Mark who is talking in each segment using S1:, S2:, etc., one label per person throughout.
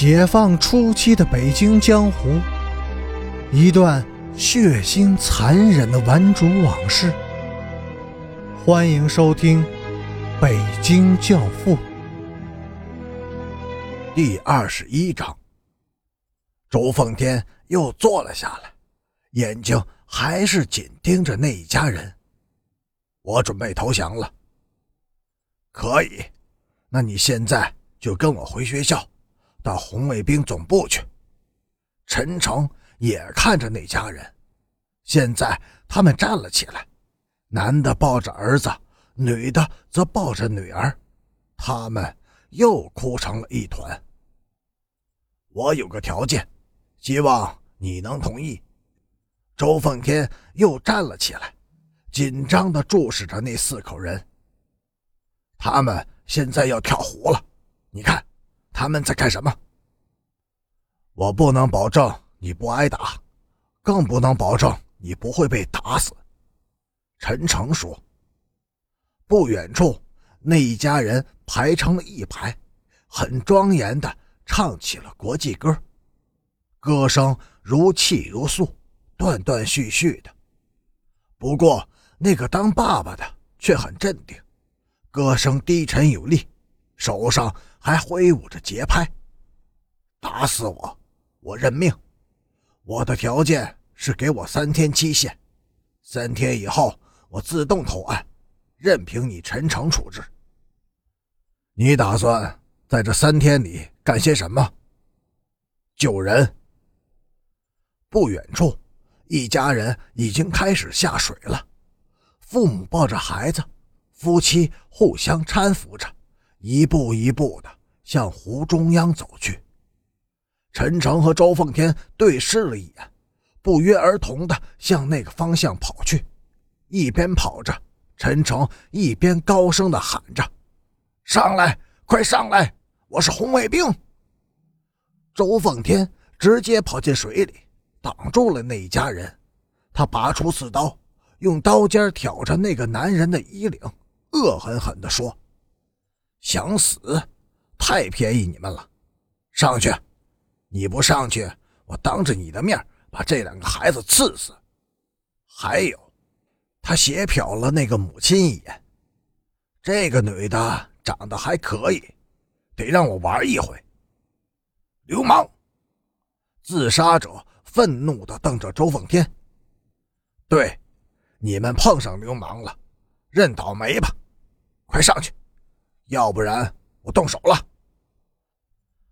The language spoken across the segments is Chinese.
S1: 解放初期的北京江湖，一段血腥残忍的顽主往事。欢迎收听《北京教父》
S2: 第二十一章。周奉天又坐了下来，眼睛还是紧盯着那一家人。我准备投降了。可以，那你现在就跟我回学校。到红卫兵总部去。陈诚也看着那家人，现在他们站了起来，男的抱着儿子，女的则抱着女儿，他们又哭成了一团。我有个条件，希望你能同意。周奉天又站了起来，紧张地注视着那四口人。他们现在要跳湖了，你看。他们在干什么？我不能保证你不挨打，更不能保证你不会被打死。”陈诚说。不远处，那一家人排成了一排，很庄严的唱起了国际歌，歌声如泣如诉，断断续续的。不过，那个当爸爸的却很镇定，歌声低沉有力，手上。还挥舞着节拍，打死我，我认命。我的条件是给我三天期限，三天以后我自动投案，任凭你陈诚处置。你打算在这三天里干些什么？救人。不远处，一家人已经开始下水了，父母抱着孩子，夫妻互相搀扶着。一步一步的向湖中央走去。陈诚和周奉天对视了一眼，不约而同的向那个方向跑去。一边跑着，陈诚一边高声的喊着：“上来，快上来！我是红卫兵。”周奉天直接跑进水里，挡住了那一家人。他拔出刺刀，用刀尖挑着那个男人的衣领，恶狠狠地说。想死，太便宜你们了！上去，你不上去，我当着你的面把这两个孩子刺死。还有，他斜瞟了那个母亲一眼，这个女的长得还可以，得让我玩一回。流氓！自杀者愤怒地瞪着周奉天。对，你们碰上流氓了，认倒霉吧！快上去！要不然我动手了。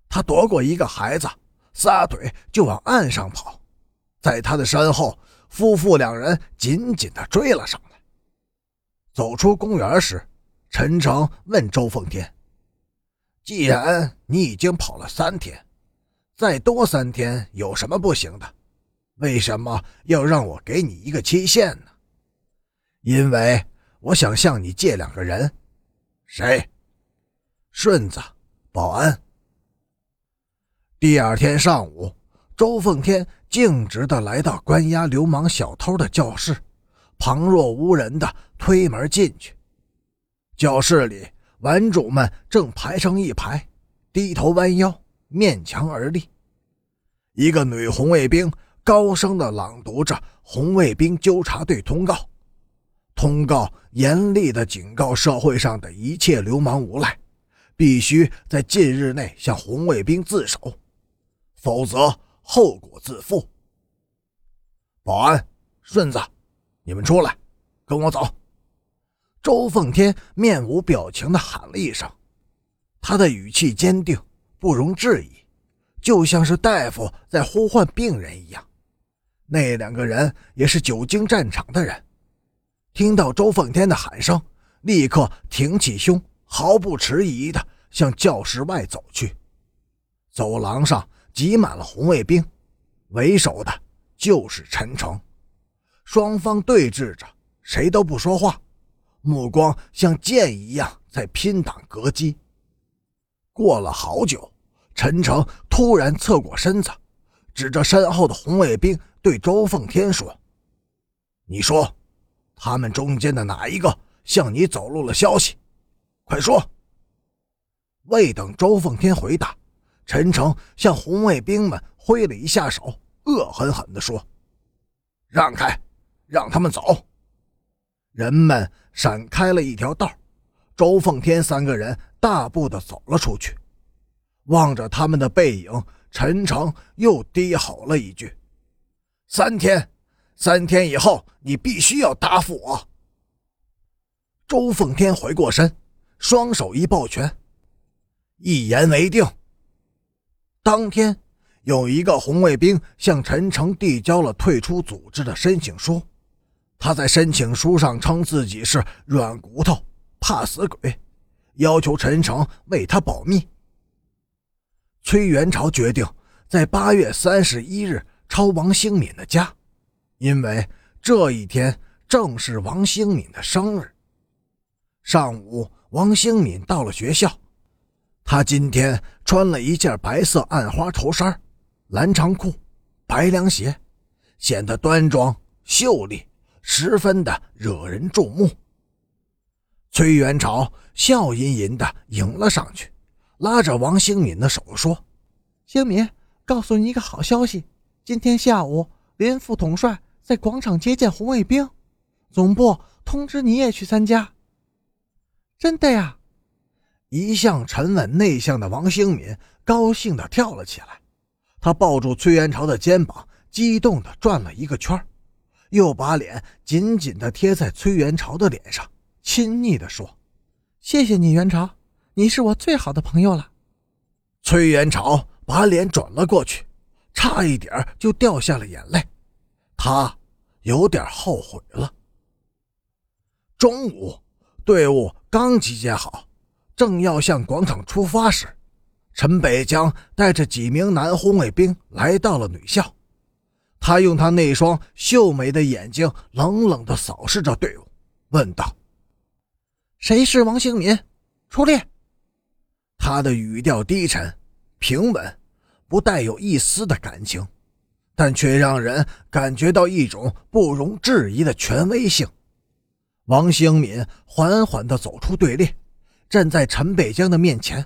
S2: 他夺过一个孩子，撒腿就往岸上跑，在他的身后，夫妇两人紧紧地追了上来。走出公园时，陈诚问周奉天：“既然你已经跑了三天，再多三天有什么不行的？为什么要让我给你一个期限呢？”“因为我想向你借两个人。”“谁？”顺子，保安。第二天上午，周奉天径直的来到关押流氓小偷的教室，旁若无人的推门进去。教室里，顽主们正排成一排，低头弯腰，面墙而立。一个女红卫兵高声的朗读着红卫兵纠察队通告，通告严厉的警告社会上的一切流氓无赖。必须在近日内向红卫兵自首，否则后果自负。保安，顺子，你们出来，跟我走。周奉天面无表情地喊了一声，他的语气坚定，不容置疑，就像是大夫在呼唤病人一样。那两个人也是久经战场的人，听到周奉天的喊声，立刻挺起胸。毫不迟疑地向教室外走去，走廊上挤满了红卫兵，为首的就是陈诚。双方对峙着，谁都不说话，目光像箭一样在拼挡格击。过了好久，陈诚突然侧过身子，指着身后的红卫兵对周奉天说：“你说，他们中间的哪一个向你走漏了消息？”快说！未等周奉天回答，陈诚向红卫兵们挥了一下手，恶狠狠地说：“让开，让他们走。”人们闪开了一条道，周凤天三个人大步的走了出去。望着他们的背影，陈诚又低吼了一句：“三天，三天以后，你必须要答复我。”周凤天回过身，双手一抱拳，一言为定。当天，有一个红卫兵向陈诚递交了退出组织的申请书。他在申请书上称自己是软骨头，怕死鬼，要求陈诚为他保密。崔元朝决定在八月三十一日抄王兴敏的家，因为这一天正是王兴敏的生日。上午，王兴敏到了学校，他今天穿了一件白色暗花绸衫、蓝长裤、白凉鞋，显得端庄秀丽。十分的惹人注目。崔元朝笑吟吟的迎了上去，拉着王兴敏的手说：“
S1: 兴敏，告诉你一个好消息，今天下午林副统帅在广场接见红卫兵，总部通知你也去参加。”
S3: 真的呀！
S2: 一向沉稳内向的王兴敏高兴的跳了起来，他抱住崔元朝的肩膀，激动的转了一个圈又把脸紧紧地贴在崔元朝的脸上，亲昵地说：“
S3: 谢谢你，元朝，你是我最好的朋友了。”
S2: 崔元朝把脸转了过去，差一点就掉下了眼泪，他有点后悔了。中午，队伍刚集结好，正要向广场出发时，陈北江带着几名男红卫兵来到了女校。他用他那双秀美的眼睛冷冷地扫视着队伍，问道：“
S3: 谁是王兴民？出列。”
S2: 他的语调低沉、平稳，不带有一丝的感情，但却让人感觉到一种不容置疑的权威性。王兴敏缓缓地走出队列，站在陈北江的面前：“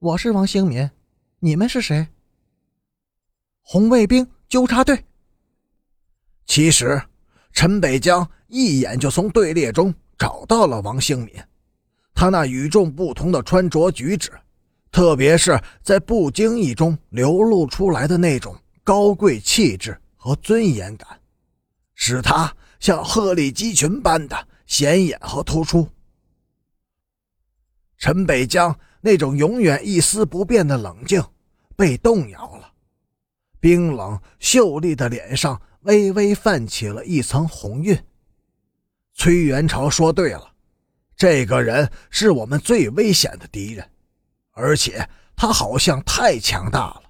S3: 我是王兴敏，你们是谁？”
S1: 红卫兵。纠察队。
S2: 其实，陈北江一眼就从队列中找到了王兴敏。他那与众不同的穿着举止，特别是在不经意中流露出来的那种高贵气质和尊严感，使他像鹤立鸡群般的显眼和突出。陈北江那种永远一丝不变的冷静被动摇了。冰冷秀丽的脸上微微泛起了一层红晕。崔元朝说：“对了，这个人是我们最危险的敌人，而且他好像太强大了，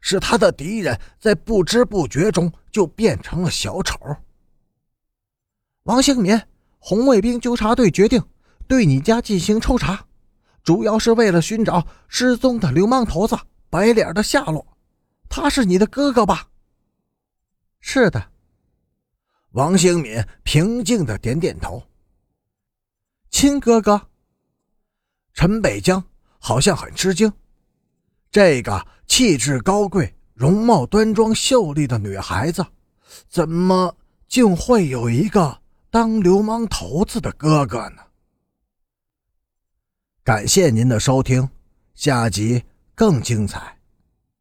S2: 使他的敌人在不知不觉中就变成了小丑。”
S3: 王兴民，红卫兵纠察队决定对你家进行抽查，主要是为了寻找失踪的流氓头子白脸的下落。他是你的哥哥吧？
S1: 是的，
S2: 王兴敏平静的点点头。
S3: 亲哥哥，
S2: 陈北江好像很吃惊，这个气质高贵、容貌端庄、秀丽的女孩子，怎么竟会有一个当流氓头子的哥哥呢？感谢您的收听，下集更精彩。